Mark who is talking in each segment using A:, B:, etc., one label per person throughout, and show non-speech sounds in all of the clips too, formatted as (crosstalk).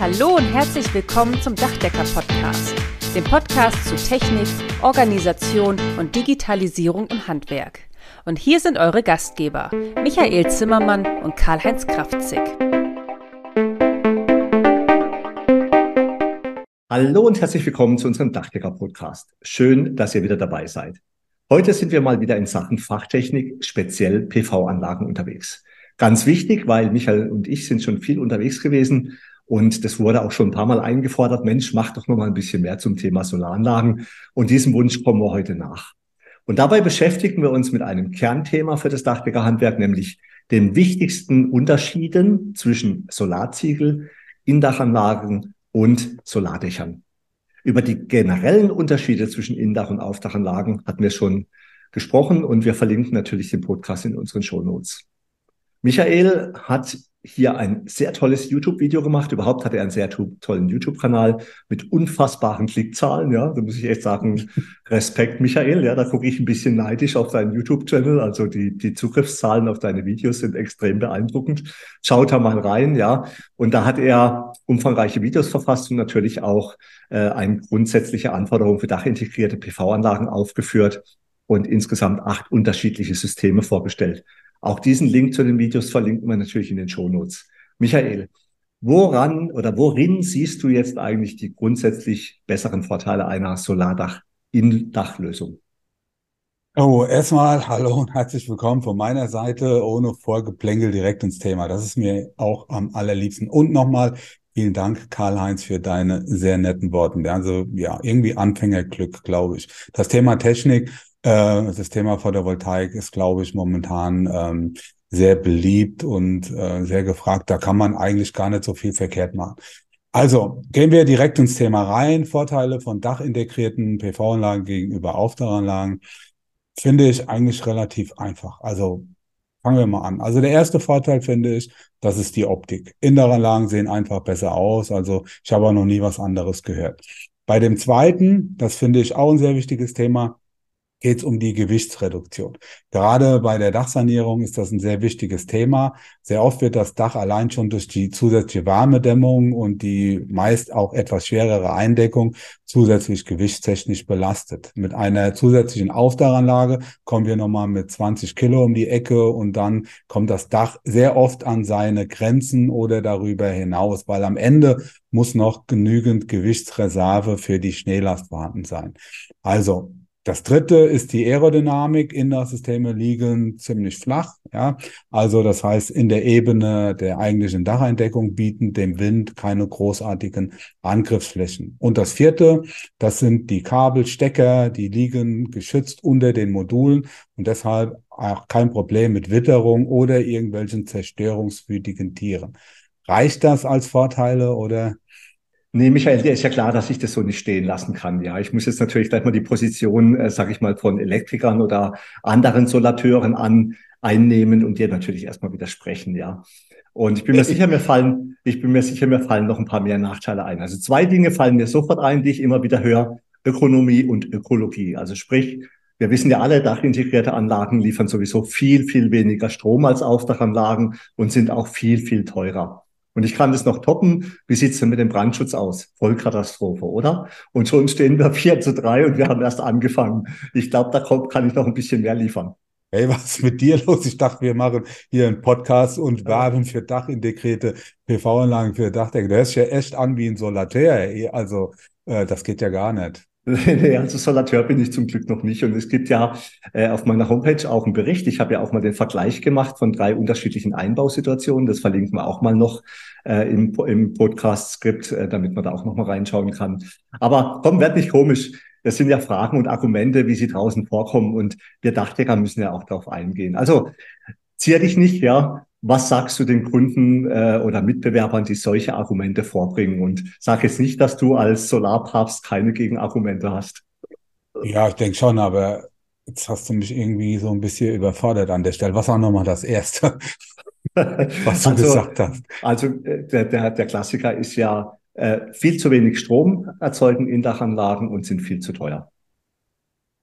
A: Hallo und herzlich willkommen zum Dachdecker-Podcast, dem Podcast zu Technik, Organisation und Digitalisierung im Handwerk. Und hier sind eure Gastgeber, Michael Zimmermann und Karl-Heinz Kraftzig.
B: Hallo und herzlich willkommen zu unserem Dachdecker-Podcast. Schön, dass ihr wieder dabei seid. Heute sind wir mal wieder in Sachen Fachtechnik, speziell PV-Anlagen unterwegs. Ganz wichtig, weil Michael und ich sind schon viel unterwegs gewesen und das wurde auch schon ein paar Mal eingefordert. Mensch, mach doch noch mal ein bisschen mehr zum Thema Solaranlagen. Und diesem Wunsch kommen wir heute nach. Und dabei beschäftigen wir uns mit einem Kernthema für das Dachdeckerhandwerk, nämlich den wichtigsten Unterschieden zwischen Solarziegel, Indachanlagen und Solardächern. Über die generellen Unterschiede zwischen Indach- und Aufdachanlagen hatten wir schon gesprochen und wir verlinken natürlich den Podcast in unseren Shownotes. Michael hat hier ein sehr tolles YouTube-Video gemacht. Überhaupt hat er einen sehr tollen YouTube-Kanal mit unfassbaren Klickzahlen. Ja, da muss ich echt sagen, (laughs) Respekt, Michael. Ja, da gucke ich ein bisschen neidisch auf deinen YouTube-Channel. Also die, die Zugriffszahlen auf deine Videos sind extrem beeindruckend. Schaut da mal rein, ja. Und da hat er umfangreiche Videos verfasst und natürlich auch äh, eine grundsätzliche Anforderung für dachintegrierte PV-Anlagen aufgeführt und insgesamt acht unterschiedliche Systeme vorgestellt. Auch diesen Link zu den Videos verlinken wir natürlich in den Show Notes. Michael, woran oder worin siehst du jetzt eigentlich die grundsätzlich besseren Vorteile einer Solardach-In-Dachlösung?
C: Oh, erstmal hallo und herzlich willkommen von meiner Seite, ohne Vorgeplänkel direkt ins Thema. Das ist mir auch am allerliebsten. Und nochmal vielen Dank, Karl-Heinz, für deine sehr netten Worte. Also ja, irgendwie Anfängerglück, glaube ich. Das Thema Technik äh, das Thema Photovoltaik ist, glaube ich, momentan ähm, sehr beliebt und äh, sehr gefragt. Da kann man eigentlich gar nicht so viel verkehrt machen. Also gehen wir direkt ins Thema rein. Vorteile von dachintegrierten PV-Anlagen gegenüber Aufdachanlagen finde ich eigentlich relativ einfach. Also fangen wir mal an. Also der erste Vorteil finde ich, das ist die Optik. Inneranlagen sehen einfach besser aus. Also ich habe auch noch nie was anderes gehört. Bei dem zweiten, das finde ich auch ein sehr wichtiges Thema, geht es um die Gewichtsreduktion. Gerade bei der Dachsanierung ist das ein sehr wichtiges Thema. Sehr oft wird das Dach allein schon durch die zusätzliche Wärmedämmung und die meist auch etwas schwerere Eindeckung zusätzlich gewichtstechnisch belastet. Mit einer zusätzlichen Aufdachanlage kommen wir nochmal mit 20 Kilo um die Ecke und dann kommt das Dach sehr oft an seine Grenzen oder darüber hinaus, weil am Ende muss noch genügend Gewichtsreserve für die Schneelast vorhanden sein. Also das dritte ist die Aerodynamik. Innersysteme liegen ziemlich flach. Ja, also das heißt, in der Ebene der eigentlichen Dacheindeckung bieten dem Wind keine großartigen Angriffsflächen. Und das vierte, das sind die Kabelstecker, die liegen geschützt unter den Modulen und deshalb auch kein Problem mit Witterung oder irgendwelchen zerstörungswütigen Tieren. Reicht das als Vorteile oder
B: Nee, Michael, dir ist ja klar, dass ich das so nicht stehen lassen kann. Ja, ich muss jetzt natürlich gleich mal die Position, äh, sage ich mal, von Elektrikern oder anderen Solateuren an einnehmen und dir natürlich erstmal widersprechen. Ja, und ich bin mir sicher, mir fallen, ich bin mir sicher, mir fallen noch ein paar mehr Nachteile ein. Also zwei Dinge fallen mir sofort ein, die ich immer wieder höre: Ökonomie und Ökologie. Also sprich, wir wissen ja alle, dachintegrierte Anlagen liefern sowieso viel, viel weniger Strom als Aufdachanlagen und sind auch viel, viel teurer. Und ich kann das noch toppen. Wie sieht's denn mit dem Brandschutz aus? Vollkatastrophe, oder? Und schon stehen wir (laughs) 4 zu 3 und wir haben erst angefangen. Ich glaube, da kommt, kann ich noch ein bisschen mehr liefern.
C: Hey, was ist mit dir los? Ich dachte, wir machen hier einen Podcast und werben für Dachintegrierte PV-Anlagen für Dachdecker. Du hörst ja echt an wie ein Solateur. Also, äh, das geht ja gar nicht.
B: Nee, (laughs) also Solateur bin ich zum Glück noch nicht. Und es gibt ja äh, auf meiner Homepage auch einen Bericht. Ich habe ja auch mal den Vergleich gemacht von drei unterschiedlichen Einbausituationen. Das verlinken wir auch mal noch äh, im, im Podcast-Skript, äh, damit man da auch noch mal reinschauen kann. Aber komm, werd nicht komisch. Das sind ja Fragen und Argumente, wie sie draußen vorkommen. Und wir Dachdecker müssen ja auch darauf eingehen. Also zier dich nicht, ja. Was sagst du den Kunden äh, oder Mitbewerbern, die solche Argumente vorbringen? Und sag jetzt nicht, dass du als Solarpapst keine Gegenargumente hast.
C: Ja, ich denke schon, aber jetzt hast du mich irgendwie so ein bisschen überfordert an der Stelle. Was war nochmal das Erste, (laughs) was du also, gesagt hast?
B: Also äh, der, der, der Klassiker ist ja, äh, viel zu wenig Strom erzeugen in Dachanlagen und sind viel zu teuer.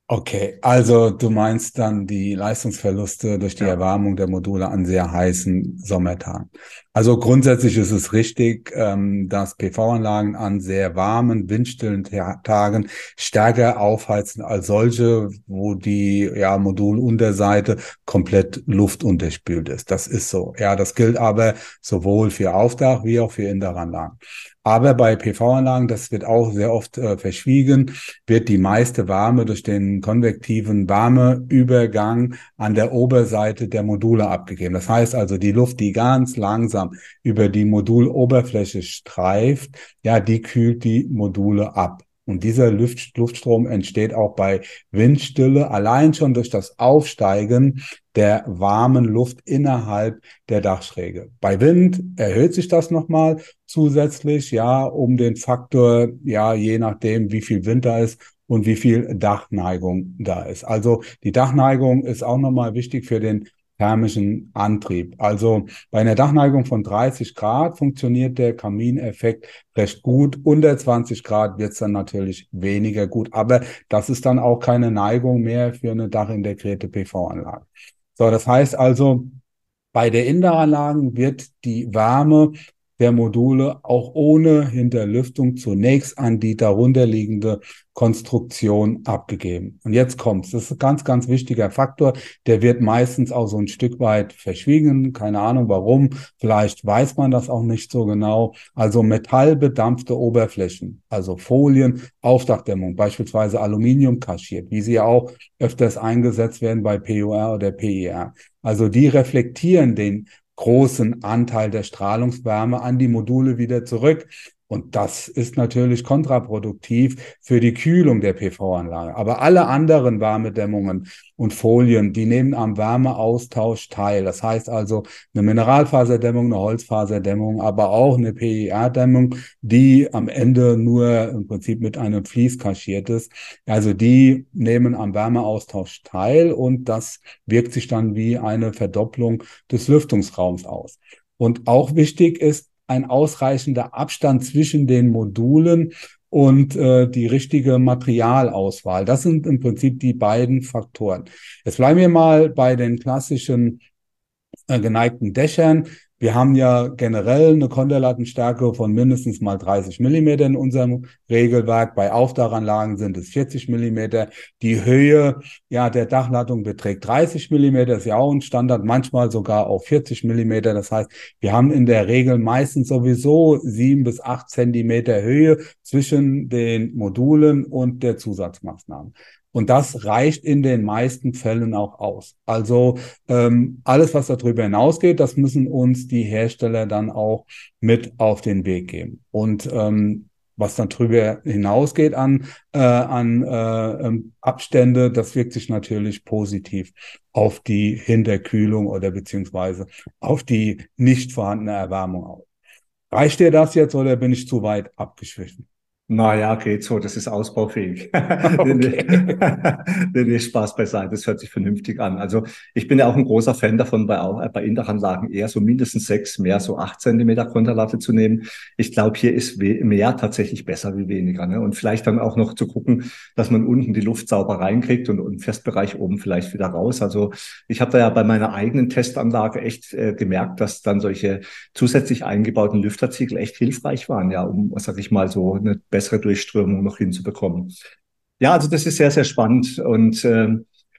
C: Okay, also du meinst dann die Leistungsverluste durch die
B: Ja.
C: Erwärmung der Module an sehr heißen Sommertagen. Also grundsätzlich ist es richtig, ähm, dass PV-Anlagen an sehr warmen, windstillen Ta- Tagen stärker aufheizen als solche, wo die ja, Modulunterseite komplett luftunterspült ist. Das ist so. Ja, das gilt aber sowohl für Aufdach wie auch für Inneranlagen. Aber bei PV-Anlagen, das wird auch sehr oft äh, verschwiegen, wird die meiste Wärme durch den konvektiven Wärmeübergang an der Oberseite der Module abgegeben. Das heißt also, die Luft, die ganz langsam über die Moduloberfläche streift, ja, die kühlt die Module ab. Und dieser Luft, Luftstrom entsteht auch bei Windstille allein schon durch das Aufsteigen der warmen Luft innerhalb der Dachschräge. Bei Wind erhöht sich das nochmal zusätzlich, ja, um den Faktor, ja, je nachdem, wie viel Wind da ist und wie viel Dachneigung da ist. Also die Dachneigung ist auch nochmal wichtig für den thermischen Antrieb. Also bei einer Dachneigung von 30 Grad funktioniert der Kamineffekt recht gut. Unter 20 Grad wird es dann natürlich weniger gut. Aber das ist dann auch keine Neigung mehr für eine dachintegrierte PV-Anlage. So, das heißt also, bei der Inneranlagen wird die Wärme der Module auch ohne Hinterlüftung zunächst an die darunterliegende Konstruktion abgegeben. Und jetzt kommt's. Das ist ein ganz, ganz wichtiger Faktor. Der wird meistens auch so ein Stück weit verschwiegen. Keine Ahnung warum. Vielleicht weiß man das auch nicht so genau. Also metallbedampfte Oberflächen, also Folien, Aufdachdämmung, beispielsweise Aluminium kaschiert, wie sie auch öfters eingesetzt werden bei PUR oder PIR. Also die reflektieren den großen Anteil der Strahlungswärme an die Module wieder zurück. Und das ist natürlich kontraproduktiv für die Kühlung der PV-Anlage. Aber alle anderen Wärmedämmungen und Folien, die nehmen am Wärmeaustausch teil. Das heißt also eine Mineralfaserdämmung, eine Holzfaserdämmung, aber auch eine PIR-Dämmung, die am Ende nur im Prinzip mit einem Vlies kaschiert ist. Also die nehmen am Wärmeaustausch teil und das wirkt sich dann wie eine Verdopplung des Lüftungsraums aus. Und auch wichtig ist, ein ausreichender Abstand zwischen den Modulen und äh, die richtige Materialauswahl. Das sind im Prinzip die beiden Faktoren. Jetzt bleiben wir mal bei den klassischen äh, geneigten Dächern. Wir haben ja generell eine Konterlattenstärke von mindestens mal 30 Millimeter in unserem Regelwerk. Bei Aufdachanlagen sind es 40 Millimeter. Die Höhe ja, der Dachlattung beträgt 30 Millimeter, ist ja auch ein Standard, manchmal sogar auch 40 Millimeter. Das heißt, wir haben in der Regel meistens sowieso sieben bis acht Zentimeter Höhe zwischen den Modulen und der Zusatzmaßnahmen. Und das reicht in den meisten Fällen auch aus. Also ähm, alles, was darüber hinausgeht, das müssen uns die Hersteller dann auch mit auf den Weg geben. Und ähm, was dann darüber hinausgeht an, äh, an äh, Abstände, das wirkt sich natürlich positiv auf die Hinterkühlung oder beziehungsweise auf die nicht vorhandene Erwärmung aus. Reicht dir das jetzt oder bin ich zu weit abgeschwiffen?
B: Naja, geht so, das ist ausbaufähig. (laughs) Okay. (laughs) nee, Spaß beiseite, das hört sich vernünftig an. Also ich bin ja auch ein großer Fan davon, bei, bei Indachanlagen eher so mindestens sechs, mehr so acht Zentimeter Konterlatte zu nehmen. Ich glaube, hier ist mehr tatsächlich besser wie weniger. Ne? Und vielleicht dann auch noch zu gucken, dass man unten die Luft sauber reinkriegt und, und Festbereich oben vielleicht wieder raus. Also ich habe da ja bei meiner eigenen Testanlage echt äh, gemerkt, dass dann solche zusätzlich eingebauten Lüfterziegel echt hilfreich waren, ja, um, sag ich mal, so eine bessere Durchströmung noch hinzubekommen. Ja, also das ist sehr, sehr spannend. Und äh,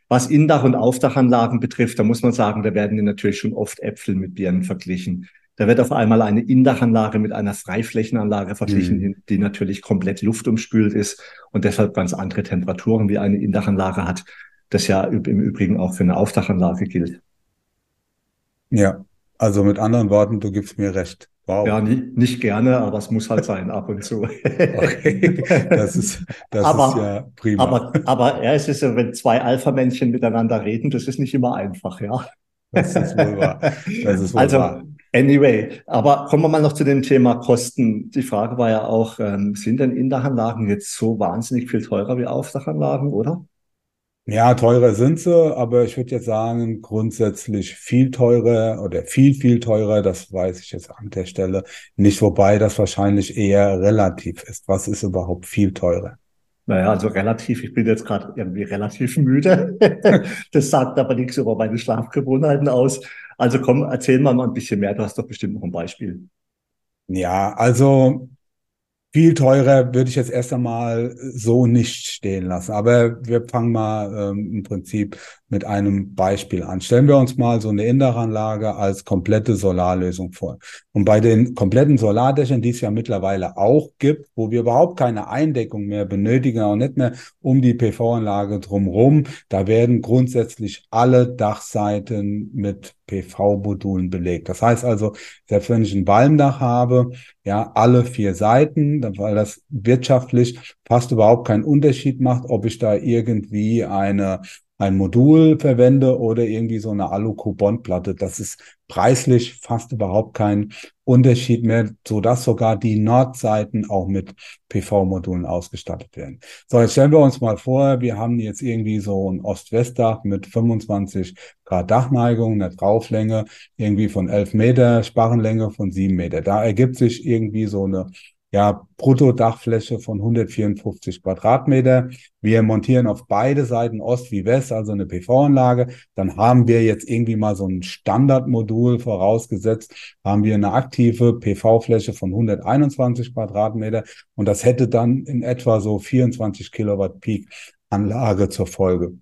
B: was Indach- und Aufdachanlagen betrifft, da muss man sagen, da werden natürlich schon oft Äpfel mit Birnen verglichen. Da wird auf einmal eine Indachanlage mit einer Freiflächenanlage verglichen, mhm. die, die natürlich komplett luftumspült ist und deshalb ganz andere Temperaturen wie eine Indachanlage hat. Das ja im Übrigen auch für eine Aufdachanlage gilt.
C: Ja, also mit anderen Worten, du gibst mir recht.
B: Wow. Ja, nicht, nicht gerne, aber es muss halt sein, ab und zu. (laughs)
C: okay, das ist, das aber, ist ja prima.
B: Aber, aber ja, es ist ja, wenn zwei Alpha-Männchen miteinander reden, das ist nicht immer einfach, ja.
C: Das ist wohl wahr. Das ist wohl
B: also,
C: wahr.
B: Anyway, aber kommen wir mal noch zu dem Thema Kosten. Die Frage war ja auch, ähm, sind denn Indachanlagen jetzt so wahnsinnig viel teurer wie Aufdachanlagen, oder?
C: Ja, teurer sind sie, aber ich würde jetzt sagen, grundsätzlich viel teurer oder viel, viel teurer, das weiß ich jetzt an der Stelle nicht, wobei das wahrscheinlich eher relativ ist. Was ist überhaupt viel teurer?
B: Naja, also relativ, ich bin jetzt gerade irgendwie relativ müde. (laughs) das sagt aber nichts über meine Schlafgewohnheiten aus. Also komm, erzähl mal ein bisschen mehr. Du hast doch bestimmt noch ein Beispiel.
C: Ja, also viel teurer würde ich jetzt erst einmal so nicht stehen lassen. Aber wir fangen mal ähm, im Prinzip mit einem Beispiel an. Stellen wir uns mal so eine Indaranlage als komplette Solarlösung vor. Und bei den kompletten Solardächern, die es ja mittlerweile auch gibt, wo wir überhaupt keine Eindeckung mehr benötigen, auch nicht mehr um die PV-Anlage drumherum, da werden grundsätzlich alle Dachseiten mit PV-Modulen belegt. Das heißt also, selbst wenn ich ein Walmdach habe, ja, alle vier Seiten, weil das wirtschaftlich fast überhaupt keinen Unterschied macht, ob ich da irgendwie eine ein Modul verwende oder irgendwie so eine Alu-Carbon-Platte. Das ist preislich fast überhaupt kein Unterschied mehr, so sogar die Nordseiten auch mit PV-Modulen ausgestattet werden. So, jetzt stellen wir uns mal vor, wir haben jetzt irgendwie so ein Ost-West-Dach mit 25 Grad Dachneigung, eine Drauflänge irgendwie von 11 Meter, Sparrenlänge von 7 Meter. Da ergibt sich irgendwie so eine ja, Bruttodachfläche von 154 Quadratmeter. Wir montieren auf beide Seiten Ost wie West, also eine PV-Anlage. Dann haben wir jetzt irgendwie mal so ein Standardmodul vorausgesetzt, haben wir eine aktive PV-Fläche von 121 Quadratmeter und das hätte dann in etwa so 24 Kilowatt Peak Anlage zur Folge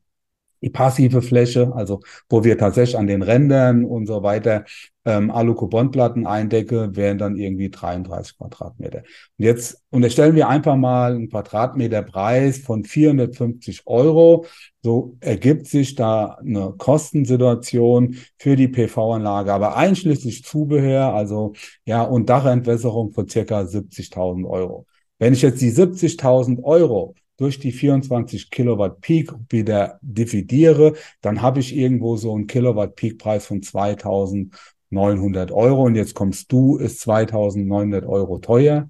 C: die passive Fläche, also wo wir tatsächlich an den Rändern und so weiter ähm, Alu-Carbon-Platten eindecke, wären dann irgendwie 33 Quadratmeter. Und jetzt unterstellen wir einfach mal einen Quadratmeter Preis von 450 Euro. So ergibt sich da eine Kostensituation für die PV-Anlage, aber einschließlich Zubehör, also ja, und Dachentwässerung von circa 70.000 Euro. Wenn ich jetzt die 70.000 Euro durch die 24 Kilowatt Peak wieder dividiere, dann habe ich irgendwo so einen Kilowatt Peak Preis von 2900 Euro. Und jetzt kommst du, ist 2900 Euro teuer.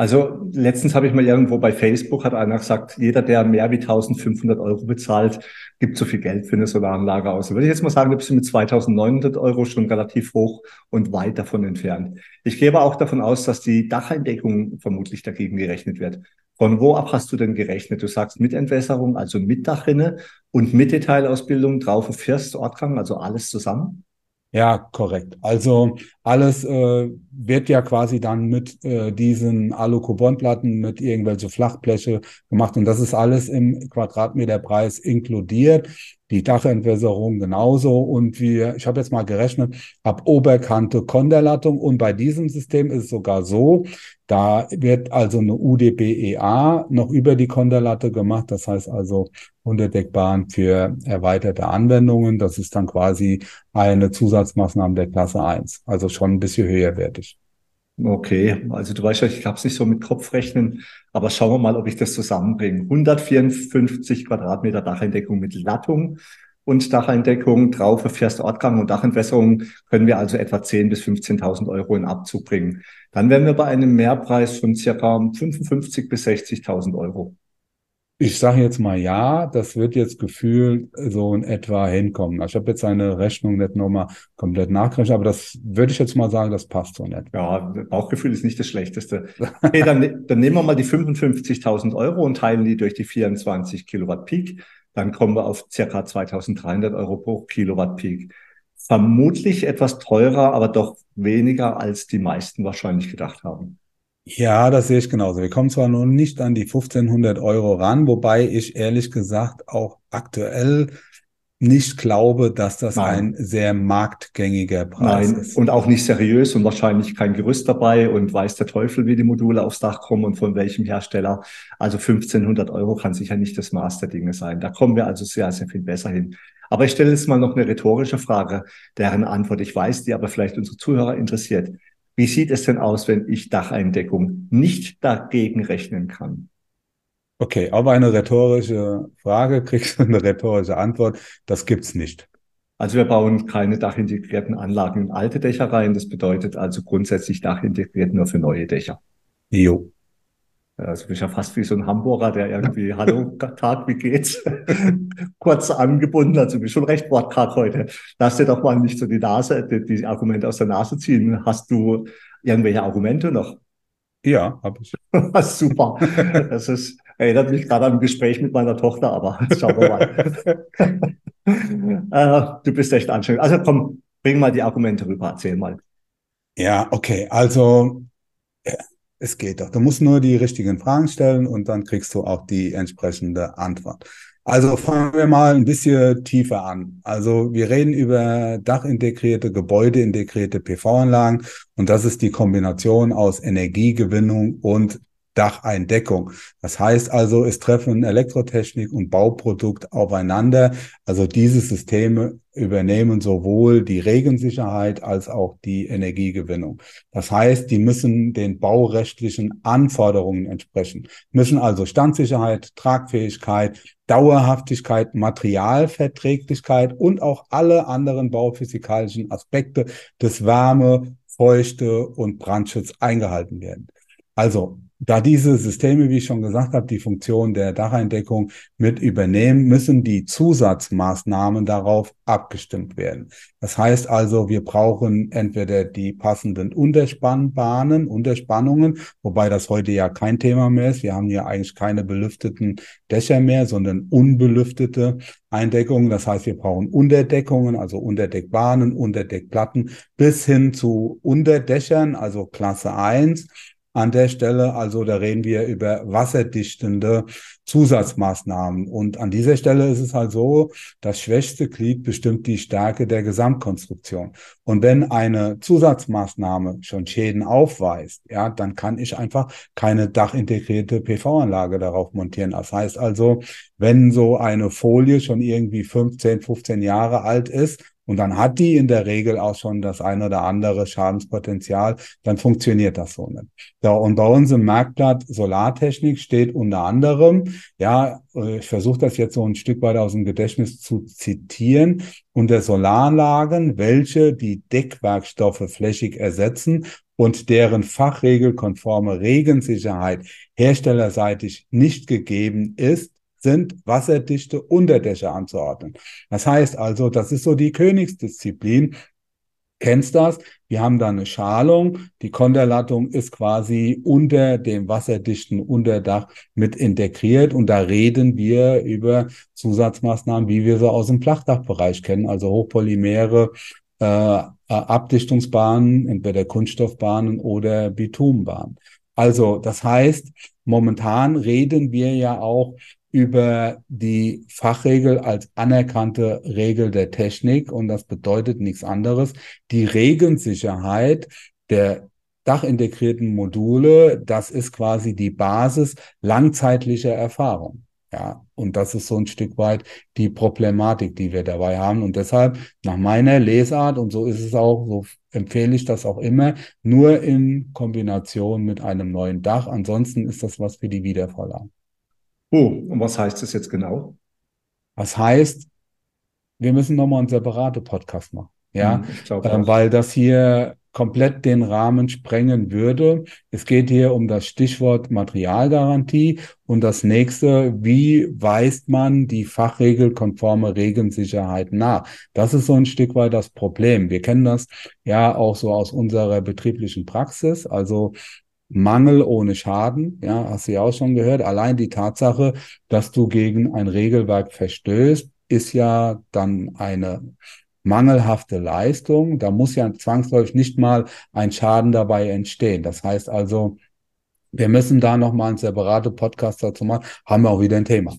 B: Also letztens habe ich mal irgendwo bei Facebook hat einer gesagt, jeder, der mehr wie 1500 Euro bezahlt, gibt so viel Geld für eine Solaranlage aus. Würde ich jetzt mal sagen, du bist mit 2900 Euro schon relativ hoch und weit davon entfernt. Ich gehe aber auch davon aus, dass die Dacheindeckung vermutlich dagegen gerechnet wird. Von wo ab hast du denn gerechnet? Du sagst mit Entwässerung, also mit Dachrinne und mit Detailausbildung drauf auf First, Ortgang, also alles zusammen?
C: Ja, korrekt. Also alles äh, wird ja quasi dann mit äh, diesen Alu-Carbon-Platten mit irgendwelche Flachbleche gemacht und das ist alles im Quadratmeterpreis inkludiert. Die Dachentwässerung genauso und wir, ich habe jetzt mal gerechnet, ab Oberkante Konderlattung und bei diesem System ist es sogar so, da wird also eine UDBEA noch über die Konderlatte gemacht, das heißt also Unterdeckbahn für erweiterte Anwendungen. Das ist dann quasi eine Zusatzmaßnahme der Klasse 1, also schon ein bisschen höherwertig.
B: Okay, also du weißt ja, ich habe es nicht so mit Kopfrechnen, aber schauen wir mal, ob ich das zusammenbringe. 154 Quadratmeter Dacheindeckung mit Lattung und Dacheindeckung drauf für First-Ortgang und Dachentwässerung können wir also etwa 10.000 bis 15.000 Euro in Abzug bringen. Dann wären wir bei einem Mehrpreis von circa 55.000 bis 60.000 Euro.
C: Ich sage jetzt mal ja, das wird jetzt gefühlt so in etwa hinkommen. Ich habe jetzt eine Rechnung nicht nochmal komplett nachgerechnet, aber das würde ich jetzt mal sagen, das passt so etwa.
B: Ja, Bauchgefühl ist nicht das Schlechteste. Okay, dann, dann nehmen wir mal die 55.000 Euro und teilen die durch die 24 Kilowatt Peak dann kommen wir auf circa 2300 Euro pro Kilowatt Peak. Vermutlich etwas teurer, aber doch weniger, als die meisten wahrscheinlich gedacht haben.
C: Ja, das sehe ich genauso. Wir kommen zwar noch nicht an die 1500 Euro ran, wobei ich ehrlich gesagt auch aktuell nicht glaube, dass das Nein. ein sehr marktgängiger Preis Nein. ist.
B: Und auch nicht seriös und wahrscheinlich kein Gerüst dabei und weiß der Teufel, wie die Module aufs Dach kommen und von welchem Hersteller. Also 1500 Euro kann sicher nicht das Maß der Dinge sein. Da kommen wir also sehr, sehr viel besser hin. Aber ich stelle jetzt mal noch eine rhetorische Frage, deren Antwort ich weiß, die aber vielleicht unsere Zuhörer interessiert. Wie sieht es denn aus, wenn ich Dacheindeckung nicht dagegen rechnen kann?
C: Okay, aber eine rhetorische Frage kriegst du eine rhetorische Antwort. Das gibt's nicht.
B: Also wir bauen keine dachintegrierten Anlagen in alte Dächer rein. Das bedeutet also grundsätzlich dachintegriert nur für neue Dächer.
C: Jo.
B: Also bin ich ja fast wie so ein Hamburger, der irgendwie, hallo, Tag, wie geht's? (laughs) Kurz angebunden, also bin schon recht wortkarg heute. Lass dir doch mal nicht so die Nase, die, die Argumente aus der Nase ziehen. Hast du irgendwelche Argumente noch?
C: Ja, habe ich. (laughs)
B: Super. Das ist, Erinnert mich gerade an ein Gespräch mit meiner Tochter, aber (laughs) schauen wir mal. äh, du bist echt anstrengend. Also komm, bring mal die Argumente rüber, erzähl mal.
C: Ja, okay. Also es geht doch. Du musst nur die richtigen Fragen stellen und dann kriegst du auch die entsprechende Antwort. Also fangen wir mal ein bisschen tiefer an. Also wir reden über dachintegrierte, gebäudeintegrierte PV-Anlagen und das ist die Kombination aus Energiegewinnung und Dacheindeckung. Das heißt also, es treffen Elektrotechnik und Bauprodukt aufeinander. Also diese Systeme übernehmen sowohl die Regensicherheit als auch die Energiegewinnung. Das heißt, die müssen den baurechtlichen Anforderungen entsprechen, müssen also Standsicherheit, Tragfähigkeit, Dauerhaftigkeit, Materialverträglichkeit und auch alle anderen bauphysikalischen Aspekte des Wärme, Feuchte und Brandschutz eingehalten werden. Also da diese Systeme, wie ich schon gesagt habe, die Funktion der Dacheindeckung mit übernehmen, müssen die Zusatzmaßnahmen darauf abgestimmt werden. Das heißt also, wir brauchen entweder die passenden Unterspannbahnen, Unterspannungen, wobei das heute ja kein Thema mehr ist. Wir haben hier eigentlich keine belüfteten Dächer mehr, sondern unbelüftete Eindeckungen. Das heißt, wir brauchen Unterdeckungen, also Unterdeckbahnen, Unterdeckplatten bis hin zu Unterdächern, also Klasse 1 an der Stelle. Also da reden wir über wasserdichtende Zusatzmaßnahmen. Und an dieser Stelle ist es halt so, das schwächste Glied bestimmt die Stärke der Gesamtkonstruktion. Und wenn eine Zusatzmaßnahme schon Schäden aufweist, ja, dann kann ich einfach keine dachintegrierte PV-Anlage darauf montieren. Das heißt also, wenn so eine Folie schon irgendwie 15, 15 Jahre alt ist und dann hat die in der Regel auch schon das ein oder andere Schadenspotenzial, dann funktioniert das so nicht. So, und bei uns im Marktblatt Solartechnik steht unter anderem, ja, äh, ich versuche das jetzt so ein Stück weit aus dem Gedächtnis zu zitieren, unter Solaranlagen, welche die Deckwerkstoffe flächig ersetzen und deren fachregelkonforme Regensicherheit herstellerseitig nicht gegeben ist, sind wasserdichte Unterdächer anzuordnen. Das heißt also, das ist so die Königsdisziplin. Kennst das? Wir haben da eine Schalung. Die Konterlattung ist quasi unter dem wasserdichten Unterdach mit integriert. Und da reden wir über Zusatzmaßnahmen, wie wir sie aus dem Flachdachbereich kennen, also Hochpolymere, äh, Abdichtungsbahnen, entweder Kunststoffbahnen oder Bitumenbahnen. Also, das heißt, momentan reden wir ja auch über die Fachregel als anerkannte Regel der Technik und das bedeutet nichts anderes. Die Regensicherheit der dachintegrierten Module, das ist quasi die Basis langzeitlicher Erfahrung. Ja, und das ist so ein Stück weit die Problematik, die wir dabei haben. Und deshalb, nach meiner Lesart, und so ist es auch, so empfehle ich das auch immer, nur in Kombination mit einem neuen Dach. Ansonsten ist das was für die Wiedervorlage.
B: Oh, und was heißt das jetzt genau?
C: Was heißt, wir müssen nochmal einen separaten Podcast machen. Ja, hm, ähm, weil das hier komplett den Rahmen sprengen würde. Es geht hier um das Stichwort Materialgarantie und das nächste, wie weist man die fachregelkonforme Regensicherheit nach? Das ist so ein Stück weit das Problem. Wir kennen das ja auch so aus unserer betrieblichen Praxis. Also Mangel ohne Schaden, ja, hast du ja auch schon gehört. Allein die Tatsache, dass du gegen ein Regelwerk verstößt, ist ja dann eine mangelhafte Leistung. Da muss ja zwangsläufig nicht mal ein Schaden dabei entstehen. Das heißt also, wir müssen da nochmal einen separaten Podcast dazu machen. Haben wir auch wieder ein Thema.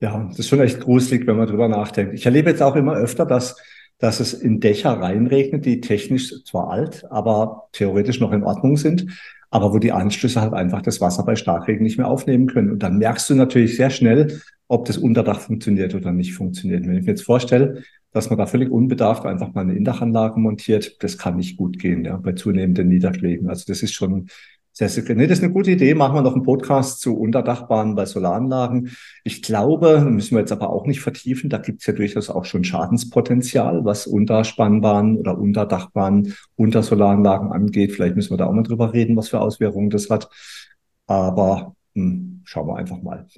B: Ja, das ist schon echt gruselig, wenn man drüber nachdenkt. Ich erlebe jetzt auch immer öfter, dass, dass es in Dächer reinregnet, die technisch zwar alt, aber theoretisch noch in Ordnung sind aber wo die Anschlüsse halt einfach das Wasser bei Starkregen nicht mehr aufnehmen können. Und dann merkst du natürlich sehr schnell, ob das Unterdach funktioniert oder nicht funktioniert. Wenn ich mir jetzt vorstelle, dass man da völlig unbedarft einfach mal eine Indachanlage montiert, das kann nicht gut gehen, ja, bei zunehmenden Niederschlägen. Also das ist schon sehr, sehr, nee, das ist eine gute Idee. Machen wir noch einen Podcast zu Unterdachbahnen bei Solaranlagen. Ich glaube, müssen wir jetzt aber auch nicht vertiefen, da gibt es ja durchaus auch schon Schadenspotenzial, was Unterspannbahnen oder Unterdachbahnen, unter Solaranlagen angeht. Vielleicht müssen wir da auch mal drüber reden, was für Auswirkungen das hat. Aber hm, schauen wir einfach mal.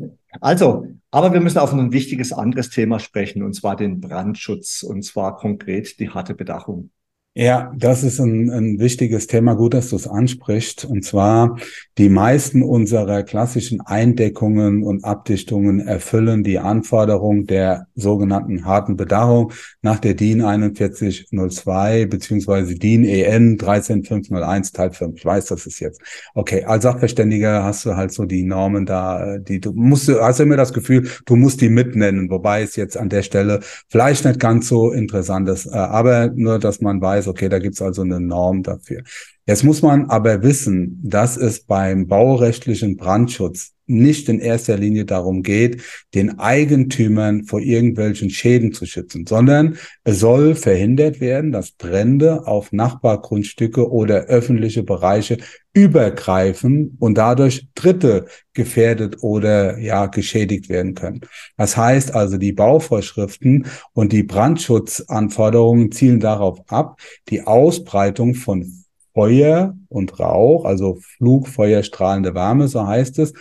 B: Also, aber wir müssen auf ein wichtiges anderes Thema sprechen, und zwar den Brandschutz, und zwar konkret die harte Bedachung.
C: Ja, das ist ein, ein wichtiges Thema. Gut, dass du es ansprichst. Und zwar, die meisten unserer klassischen Eindeckungen und Abdichtungen erfüllen die Anforderung der sogenannten harten Bedachung nach der DIN 4102 beziehungsweise DIN EN 13501 Teil 5. Ich weiß, das ist jetzt. Okay, als Sachverständiger hast du halt so die Normen da, die du musst, hast immer das Gefühl, du musst die mitnennen, wobei es jetzt an der Stelle vielleicht nicht ganz so interessant ist. Äh, aber nur, dass man weiß, weiß, okay, da gibt's also eine Norm dafür. Jetzt muss man aber wissen, dass es beim baurechtlichen Brandschutz nicht in erster Linie darum geht, den Eigentümern vor irgendwelchen Schäden zu schützen, sondern es soll verhindert werden, dass Brände auf Nachbargrundstücke oder öffentliche Bereiche übergreifen und dadurch Dritte gefährdet oder ja geschädigt werden können. Das heißt also, die Bauvorschriften und die Brandschutzanforderungen zielen darauf ab, die Ausbreitung von Feuer und Rauch, also Flugfeuer, strahlende Wärme, so heißt es,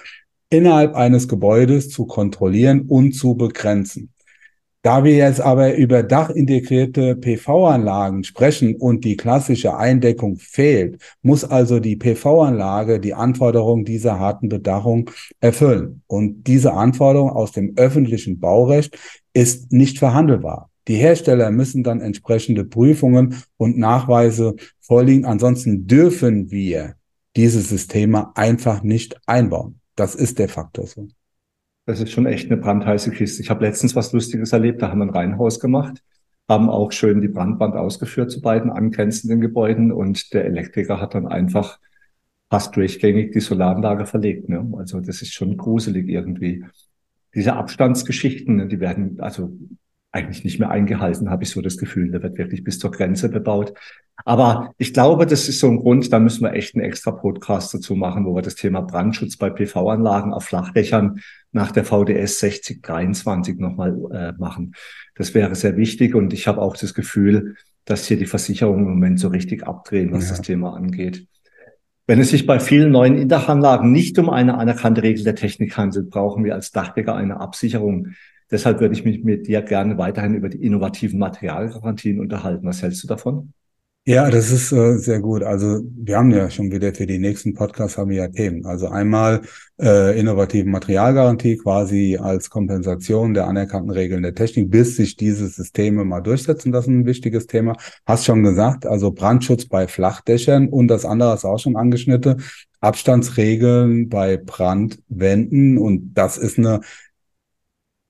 C: innerhalb eines Gebäudes zu kontrollieren und zu begrenzen. Da wir jetzt aber über dachintegrierte PV-Anlagen sprechen und die klassische Eindeckung fehlt, muss also die PV-Anlage die Anforderungen dieser harten Bedachung erfüllen. Und diese Anforderung aus dem öffentlichen Baurecht ist nicht verhandelbar. Die Hersteller müssen dann entsprechende Prüfungen und Nachweise vorliegen. Ansonsten dürfen wir diese Systeme einfach nicht einbauen. Das ist der Faktor so.
B: Das ist schon echt eine brandheiße Kiste. Ich habe letztens was Lustiges erlebt. Da haben wir ein Reihenhaus gemacht, haben auch schön die Brandwand ausgeführt zu beiden angrenzenden Gebäuden und der Elektriker hat dann einfach fast durchgängig die Solaranlage verlegt. Ne? Also das ist schon gruselig irgendwie. Diese Abstandsgeschichten, ne, die werden, also eigentlich nicht mehr eingehalten, habe ich so das Gefühl. Der wird wirklich bis zur Grenze bebaut. Aber ich glaube, das ist so ein Grund, da müssen wir echt einen extra Podcast dazu machen, wo wir das Thema Brandschutz bei PV-Anlagen auf Flachdächern nach der VDS 6023 nochmal äh, machen. Das wäre sehr wichtig und ich habe auch das Gefühl, dass hier die Versicherungen im Moment so richtig abdrehen, was ja. das Thema angeht. Wenn es sich bei vielen neuen Indachanlagen nicht um eine anerkannte Regel der Technik handelt, brauchen wir als Dachdecker eine Absicherung. Deshalb würde ich mich mit dir gerne weiterhin über die innovativen Materialgarantien unterhalten. Was hältst du davon?
C: Ja, das ist äh, sehr gut. Also wir haben ja schon wieder für die nächsten Podcasts haben wir ja Themen. Also einmal äh, innovative Materialgarantie quasi als Kompensation der anerkannten Regeln der Technik, bis sich diese Systeme mal durchsetzen. Das ist ein wichtiges Thema. Hast schon gesagt, also Brandschutz bei Flachdächern und das andere ist auch schon angeschnitten. Abstandsregeln bei Brandwänden und das ist eine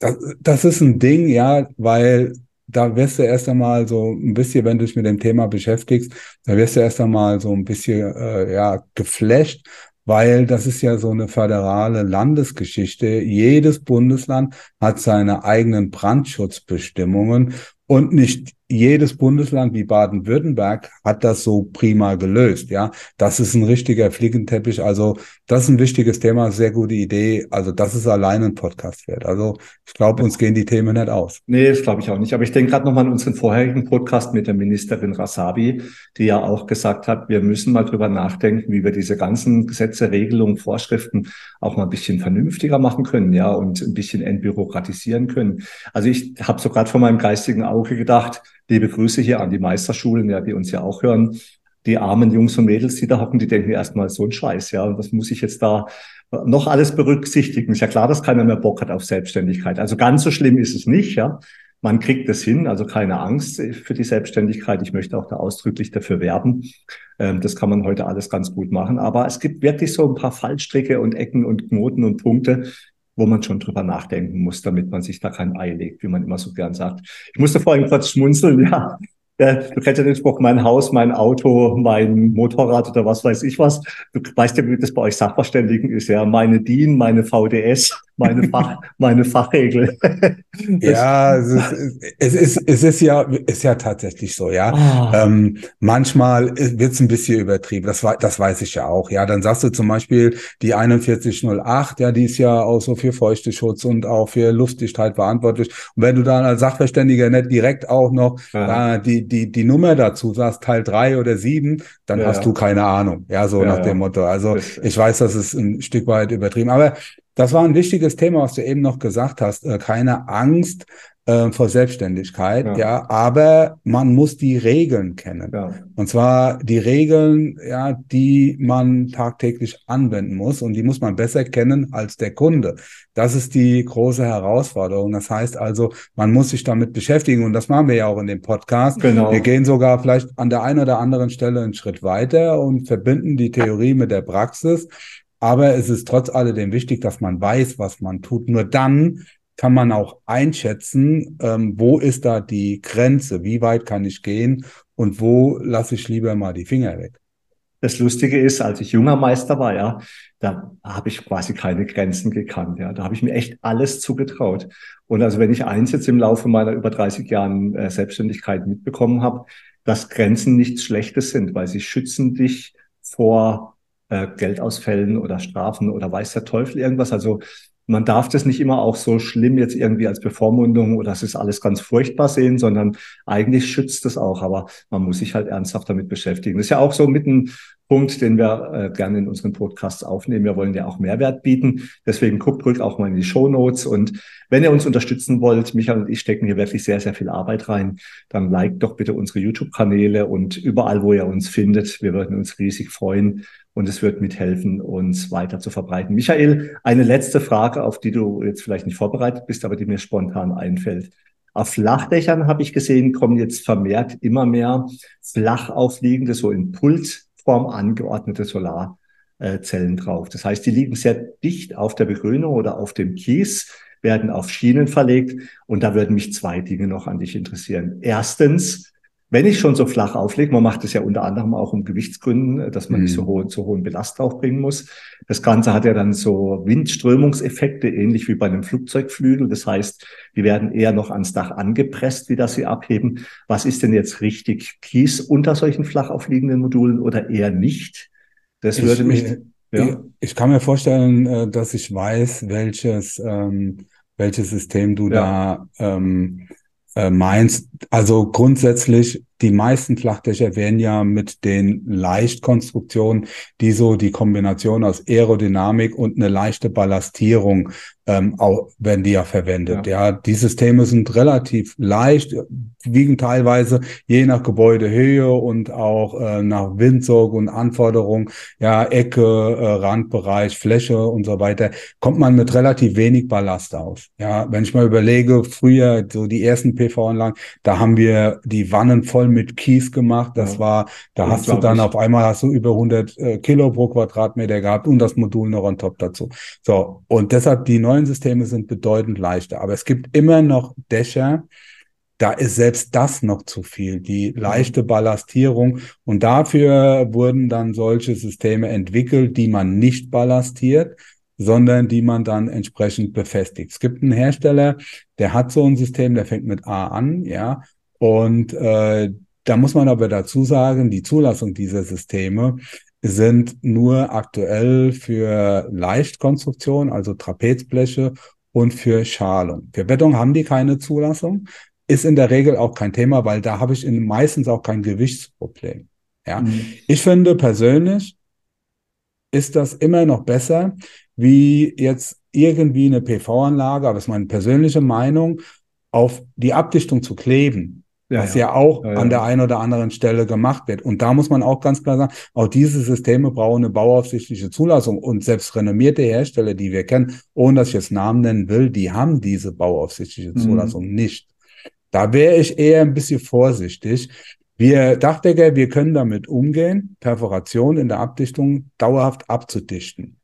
C: das, das ist ein Ding, ja, weil da wirst du erst einmal so ein bisschen, wenn du dich mit dem Thema beschäftigst, da wirst du erst einmal so ein bisschen äh, ja geflasht, weil das ist ja so eine föderale Landesgeschichte. Jedes Bundesland hat seine eigenen Brandschutzbestimmungen und nicht jedes Bundesland wie Baden-Württemberg hat das so prima gelöst. Ja, das ist ein richtiger Flickenteppich. Also das ist ein wichtiges Thema, sehr gute Idee. Also das ist allein ein Podcast wert. Also ich glaube, uns gehen die Themen nicht aus.
B: Nee, das glaube ich auch nicht. Aber ich denke gerade nochmal an unseren vorherigen Podcast mit der Ministerin Rasabi, die ja auch gesagt hat, wir müssen mal drüber nachdenken, wie wir diese ganzen Gesetze, Regelungen, Vorschriften auch mal ein bisschen vernünftiger machen können, ja, und ein bisschen entbürokratisieren können. Also ich habe so gerade vor meinem geistigen gedacht, Liebe Grüße hier an die Meisterschulen, ja, die uns ja auch hören. Die armen Jungs und Mädels, die da hocken, die denken erstmal so ein Scheiß, ja, was muss ich jetzt da noch alles berücksichtigen? Ist ja klar, dass keiner mehr Bock hat auf Selbstständigkeit. Also ganz so schlimm ist es nicht, ja. Man kriegt es hin, also keine Angst für die Selbstständigkeit. Ich möchte auch da ausdrücklich dafür werben. Ähm, das kann man heute alles ganz gut machen. Aber es gibt wirklich so ein paar Fallstricke und Ecken und Knoten und Punkte, wo man schon drüber nachdenken muss, damit man sich da kein Ei legt, wie man immer so gern sagt. Ich musste vorhin kurz schmunzeln, ja. Du kennst ja den Spruch, mein Haus, mein Auto, mein Motorrad oder was weiß ich was. Du weißt ja, wie das bei euch Sachverständigen ist, ja. Meine DIN, meine VDS, meine (laughs) Fach, meine Fachregel.
C: ja, es ist, es ist, es ist ja, ist ja tatsächlich so, ja. Oh. Ähm, manchmal wird es ein bisschen übertrieben. Das, das weiß ich ja auch. Ja, dann sagst du zum Beispiel die 4108, ja, die ist ja auch so für Feuchteschutz und auch für Luftdichtheit verantwortlich. Und wenn du dann als Sachverständiger nicht direkt auch noch ja. äh, die, die, die Nummer dazu sagst, Teil drei oder sieben, dann ja, hast du keine Ahnung. Ja, so nach dem Motto. Also ich weiß, das ist ein Stück weit übertrieben. Aber das war ein wichtiges Thema, was du eben noch gesagt hast. Äh, keine Angst äh, vor Selbstständigkeit, ja. ja. aber man muss die Regeln kennen. Ja. Und zwar die Regeln, ja, die man tagtäglich anwenden muss und die muss man besser kennen als der Kunde. Das ist die große Herausforderung. Das heißt also, man muss sich damit beschäftigen und das machen wir ja auch in dem Podcast. Genau. Wir gehen sogar vielleicht an der einen oder anderen Stelle einen Schritt weiter und verbinden die Theorie mit der Praxis. Aber es ist trotz alledem wichtig, dass man weiß, was man tut. Nur dann kann man auch einschätzen, ähm, wo ist da die Grenze, wie weit kann ich gehen und wo lasse ich lieber mal die Finger weg.
B: Das Lustige ist, als ich junger Meister war, ja, da habe ich quasi keine Grenzen gekannt. Ja, da habe ich mir echt alles zugetraut. Und also wenn ich eins jetzt im Laufe meiner über 30 Jahren äh, Selbstständigkeit mitbekommen habe, dass Grenzen nichts Schlechtes sind, weil sie schützen dich vor äh, Geldausfällen oder Strafen oder weiß der Teufel irgendwas. Also man darf das nicht immer auch so schlimm jetzt irgendwie als Bevormundung oder es ist alles ganz furchtbar sehen, sondern eigentlich schützt es auch. Aber man muss sich halt ernsthaft damit beschäftigen. Das ist ja auch so mit ein Punkt, den wir äh, gerne in unseren Podcasts aufnehmen. Wir wollen ja auch Mehrwert bieten. Deswegen guckt ruhig auch mal in die Show Notes. Und wenn ihr uns unterstützen wollt, Michael und ich stecken hier wirklich sehr, sehr viel Arbeit rein, dann liked doch bitte unsere YouTube-Kanäle und überall, wo ihr uns findet. Wir würden uns riesig freuen und es wird mithelfen, uns weiter zu verbreiten. Michael, eine letzte Frage, auf die du jetzt vielleicht nicht vorbereitet bist, aber die mir spontan einfällt. Auf Flachdächern habe ich gesehen, kommen jetzt vermehrt immer mehr flach aufliegende, so in Pulsform angeordnete Solarzellen drauf. Das heißt, die liegen sehr dicht auf der Begrünung oder auf dem Kies, werden auf Schienen verlegt. Und da würden mich zwei Dinge noch an dich interessieren. Erstens, wenn ich schon so flach auflege, man macht es ja unter anderem auch um Gewichtsgründen, dass man mhm. nicht so mhm. hohe, so hohen Belast aufbringen muss. Das Ganze hat ja dann so Windströmungseffekte, ähnlich wie bei einem Flugzeugflügel. Das heißt, die werden eher noch ans Dach angepresst, wie das sie abheben. Was ist denn jetzt richtig? Kies unter solchen flach aufliegenden Modulen oder eher nicht?
C: Das würde ich, mich. Ja. Ich, ich, kann mir vorstellen, äh, dass ich weiß, welches, ähm, welches System du ja. da ähm, äh. Also grundsätzlich, die meisten Flachdächer werden ja mit den Leichtkonstruktionen, die so die Kombination aus Aerodynamik und eine leichte Ballastierung ähm, auch werden die ja verwendet. Ja. ja, die Systeme sind relativ leicht, wiegen teilweise je nach Gebäudehöhe und auch äh, nach Windzug und Anforderungen, ja, Ecke, äh, Randbereich, Fläche und so weiter, kommt man mit relativ wenig Ballast aus. Ja, wenn ich mal überlege, früher so die ersten PV-Anlagen, da haben wir die Wannen voll mit Kies gemacht. Das war, da hast du dann auf einmal hast du über 100 äh, Kilo pro Quadratmeter gehabt und das Modul noch on top dazu. So und deshalb die neuen neuen Systeme sind bedeutend leichter. Aber es gibt immer noch Dächer, da ist selbst das noch zu viel, die leichte Ballastierung. Und dafür wurden dann solche Systeme entwickelt, die man nicht ballastiert, sondern die man dann entsprechend befestigt. Es gibt einen Hersteller, der hat so ein System, der fängt mit A an, ja. Und äh, da muss man aber dazu sagen, die Zulassung dieser Systeme sind nur aktuell für Leichtkonstruktion, also Trapezbleche und für Schalung. Für Beton haben die keine Zulassung. Ist in der Regel auch kein Thema, weil da habe ich in, meistens auch kein Gewichtsproblem. Ja, mhm. ich finde persönlich ist das immer noch besser, wie jetzt irgendwie eine PV-Anlage, aber das ist meine persönliche Meinung, auf die Abdichtung zu kleben ja, was ja, ja auch ja, an der einen oder anderen Stelle gemacht wird. Und da muss man auch ganz klar sagen, auch diese Systeme brauchen eine bauaufsichtliche Zulassung. Und selbst renommierte Hersteller, die wir kennen, ohne dass ich jetzt Namen nennen will, die haben diese bauaufsichtliche mhm. Zulassung mhm. nicht. Da wäre ich eher ein bisschen vorsichtig. Wir Dachdecker, wir können damit umgehen, Perforation in der Abdichtung dauerhaft abzudichten.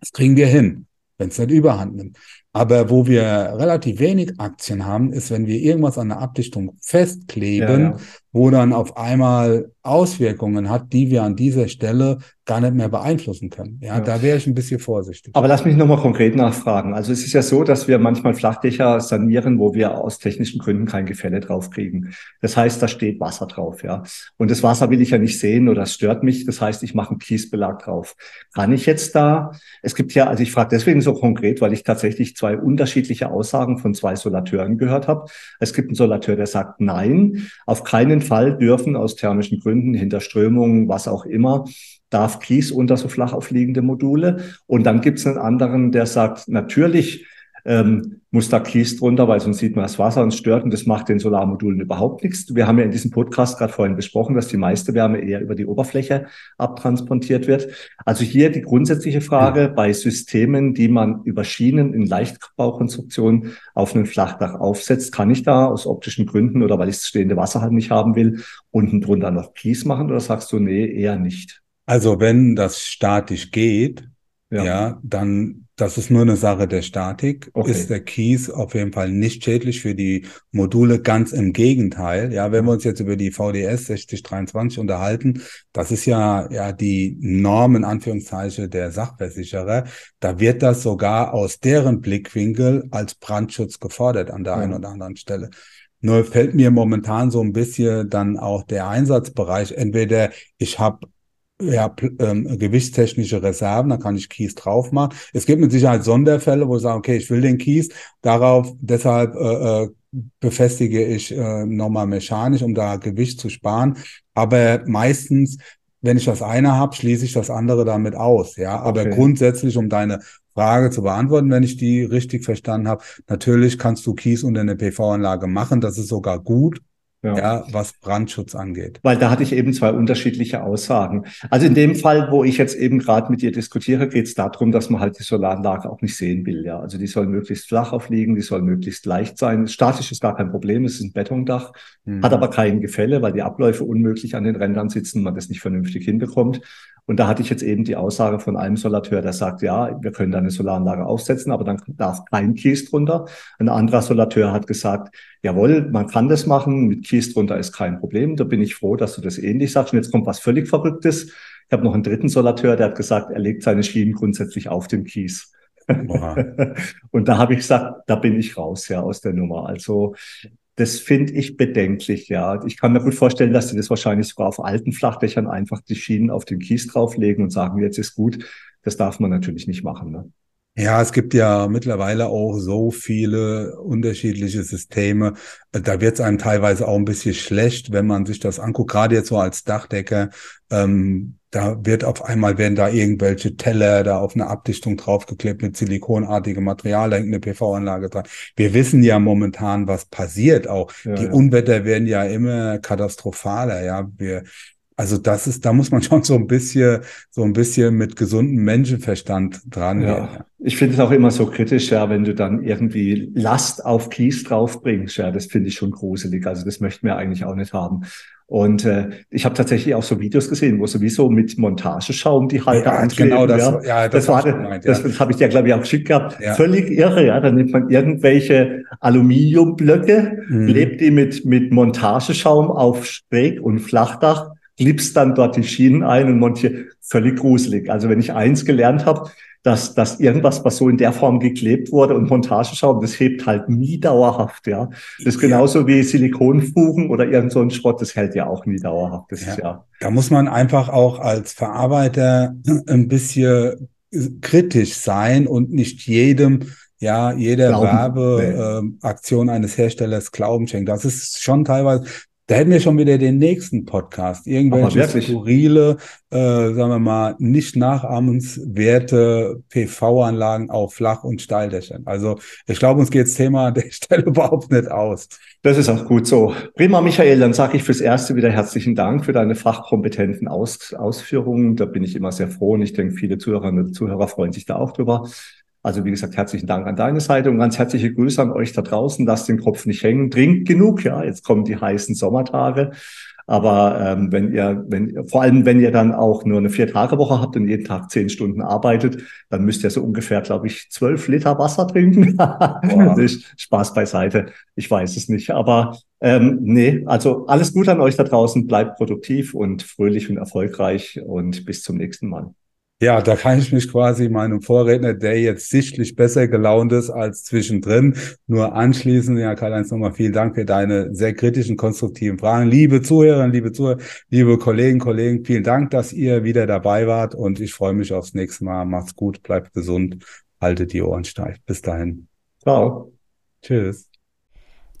C: Das kriegen wir hin, wenn es nicht überhand nimmt. Aber wo wir relativ wenig Aktien haben, ist, wenn wir irgendwas an der Abdichtung festkleben, ja, ja. wo dann auf einmal Auswirkungen hat, die wir an dieser Stelle gar nicht mehr beeinflussen können. Ja, ja. da wäre ich ein bisschen vorsichtig.
B: Aber lass mich nochmal konkret nachfragen. Also es ist ja so, dass wir manchmal Flachdächer sanieren, wo wir aus technischen Gründen kein Gefälle drauf kriegen. Das heißt, da steht Wasser drauf, ja. Und das Wasser will ich ja nicht sehen oder es stört mich. Das heißt, ich mache einen Kiesbelag drauf. Kann ich jetzt da, es gibt ja, also ich frage deswegen so konkret, weil ich tatsächlich zwei unterschiedliche Aussagen von zwei Solateuren gehört habe. Es gibt einen Solateur, der sagt, nein, auf keinen Fall dürfen aus thermischen Gründen, Hinterströmungen, was auch immer, darf Kies unter so flach aufliegende Module. Und dann gibt es einen anderen, der sagt, natürlich ähm, muss da Kies drunter, weil sonst sieht man das Wasser und stört und das macht den Solarmodulen überhaupt nichts. Wir haben ja in diesem Podcast gerade vorhin besprochen, dass die meiste Wärme eher über die Oberfläche abtransportiert wird. Also hier die grundsätzliche Frage bei Systemen, die man über Schienen in Leichtbaukonstruktionen auf einem Flachdach aufsetzt, kann ich da aus optischen Gründen oder weil ich das stehende Wasser halt nicht haben will, unten drunter noch Kies machen oder sagst du, nee, eher nicht?
C: Also wenn das statisch geht, ja. ja, dann, das ist nur eine Sache der Statik, okay. ist der Kies auf jeden Fall nicht schädlich für die Module, ganz im Gegenteil. Ja, wenn wir uns jetzt über die VDS 6023 unterhalten, das ist ja, ja die Norm in Anführungszeichen der Sachversicherer, da wird das sogar aus deren Blickwinkel als Brandschutz gefordert an der ja. einen oder anderen Stelle. Nur fällt mir momentan so ein bisschen dann auch der Einsatzbereich. Entweder ich habe ja, ähm, gewichtstechnische Reserven, da kann ich Kies drauf machen. Es gibt mit Sicherheit Sonderfälle, wo ich sage, okay, ich will den Kies, darauf, deshalb äh, äh, befestige ich äh, nochmal mechanisch, um da Gewicht zu sparen. Aber meistens, wenn ich das eine habe, schließe ich das andere damit aus. Ja, aber okay. grundsätzlich, um deine Frage zu beantworten, wenn ich die richtig verstanden habe, natürlich kannst du Kies unter eine PV-Anlage machen. Das ist sogar gut ja. ja. was Brandschutz angeht.
B: Weil da hatte ich eben zwei unterschiedliche Aussagen. Also in dem Fall, wo ich jetzt eben gerade mit dir diskutiere, geht es darum, dass man halt die Solaranlage auch nicht sehen will. Ja, also die soll möglichst flach aufliegen, die soll möglichst leicht sein. Statisch ist gar kein Problem, es ist ein Betondach, hm. hat aber kein Gefälle, weil die Abläufe unmöglich an den Rändern sitzen, man das nicht vernünftig hinbekommt. Und da hatte ich jetzt eben die Aussage von einem Solateur, der sagt, ja, wir können da eine Solaranlage aufsetzen, aber dann darf kein Kies drunter. Ein anderer Solateur hat gesagt, jawohl, man kann das machen, mit Kies drunter ist kein Problem. Da bin ich froh, dass du das ähnlich sagst. Und jetzt kommt was völlig Verrücktes. Ich habe noch einen dritten Solateur, der hat gesagt, er legt seine Schienen grundsätzlich auf den Kies. (laughs) und da habe ich gesagt, da bin ich raus ja aus der Nummer. Also das finde ich bedenklich, ja. Ich kann mir gut vorstellen, dass sie das wahrscheinlich sogar auf alten Flachdächern einfach die Schienen auf den Kies drauflegen und sagen, jetzt ist gut. Das darf man natürlich nicht machen. Ne?
C: Ja, es gibt ja mittlerweile auch so viele unterschiedliche Systeme. Da wird es einem teilweise auch ein bisschen schlecht, wenn man sich das anguckt. Gerade jetzt so als Dachdecker, ähm, da wird auf einmal werden da irgendwelche Teller da auf eine Abdichtung draufgeklebt mit silikonartigem Material, da hängt eine PV-Anlage dran. Wir wissen ja momentan, was passiert auch. Ja, Die ja. Unwetter werden ja immer katastrophaler, ja. Wir, also das ist, da muss man (laughs) schon so ein bisschen, so ein bisschen mit gesundem Menschenverstand dran.
B: Ja. Ich finde es auch immer so kritisch, ja, wenn du dann irgendwie Last auf Kies draufbringst. Ja, das finde ich schon gruselig. Also das möchten wir eigentlich auch nicht haben. Und äh, ich habe tatsächlich auch so Videos gesehen, wo sowieso mit Montageschaum die Halter ja,
C: ankleben. Genau, das,
B: ja. ja das, das war gemeint, das, ja. das habe ich dir glaube ich auch geschickt gehabt. Ja. Völlig irre, ja. Dann nimmt man irgendwelche Aluminiumblöcke, mhm. klebt die mit mit Montageschaum auf Schräg- und Flachdach, klipst dann dort die Schienen ein und montiert. Völlig gruselig. Also wenn ich eins gelernt habe, dass, dass irgendwas, was so in der Form geklebt wurde und Montageschaum, das hebt halt nie dauerhaft, ja. Das ist genauso wie Silikonfugen oder irgend so ein Schrott, das hält ja auch nie dauerhaft. Das ja. ist ja.
C: Da muss man einfach auch als Verarbeiter ein bisschen kritisch sein und nicht jedem ja, jeder Werbeaktion äh, eines Herstellers Glauben schenken. Das ist schon teilweise, da hätten wir schon wieder den nächsten Podcast. Irgendwelche skurrile, äh, sagen wir mal, nicht nachahmenswerte PV-Anlagen auf Flach- und Steildächern. Also ich glaube, uns geht das Thema an der (laughs) Stelle überhaupt nicht aus.
B: Das ist auch gut so. Prima, Michael, dann sage ich fürs Erste wieder herzlichen Dank für deine fachkompetenten Aus Ausführungen. Da bin ich immer sehr froh und ich denke, viele Zuhörerinnen und Zuhörer freuen sich da auch drüber. Also wie gesagt, herzlichen Dank an deine Seite und ganz herzliche Grüße an euch da draußen. Lasst den Kopf nicht hängen. Trinkt genug, ja. Jetzt kommen die heißen Sommertage. Aber ähm, wenn ihr, wenn vor allem wenn ihr dann auch nur eine Vier-Tage-Woche habt und jeden Tag zehn Stunden arbeitet, dann müsst ihr so ungefähr, glaube ich, zwölf Liter Wasser trinken. (laughs) Spaß beiseite. Ich weiß es nicht. Aber ähm, nee, also alles gut an euch da draußen. Bleibt produktiv und fröhlich und erfolgreich und bis zum nächsten Mal.
C: Ja, da kann ich mich quasi meinem Vorredner, der jetzt sichtlich besser gelaunt ist als zwischendrin, nur anschließen. Ja, Karl-Heinz, nochmal vielen Dank für deine sehr kritischen, konstruktiven Fragen. Liebe Zuhörerinnen, liebe Zuhörer, liebe Kollegen, Kollegen, vielen Dank, dass ihr wieder dabei wart und ich freue mich aufs nächste Mal. Macht's gut, bleibt gesund, haltet die Ohren steif. Bis dahin.
B: Ciao.
C: Tschüss.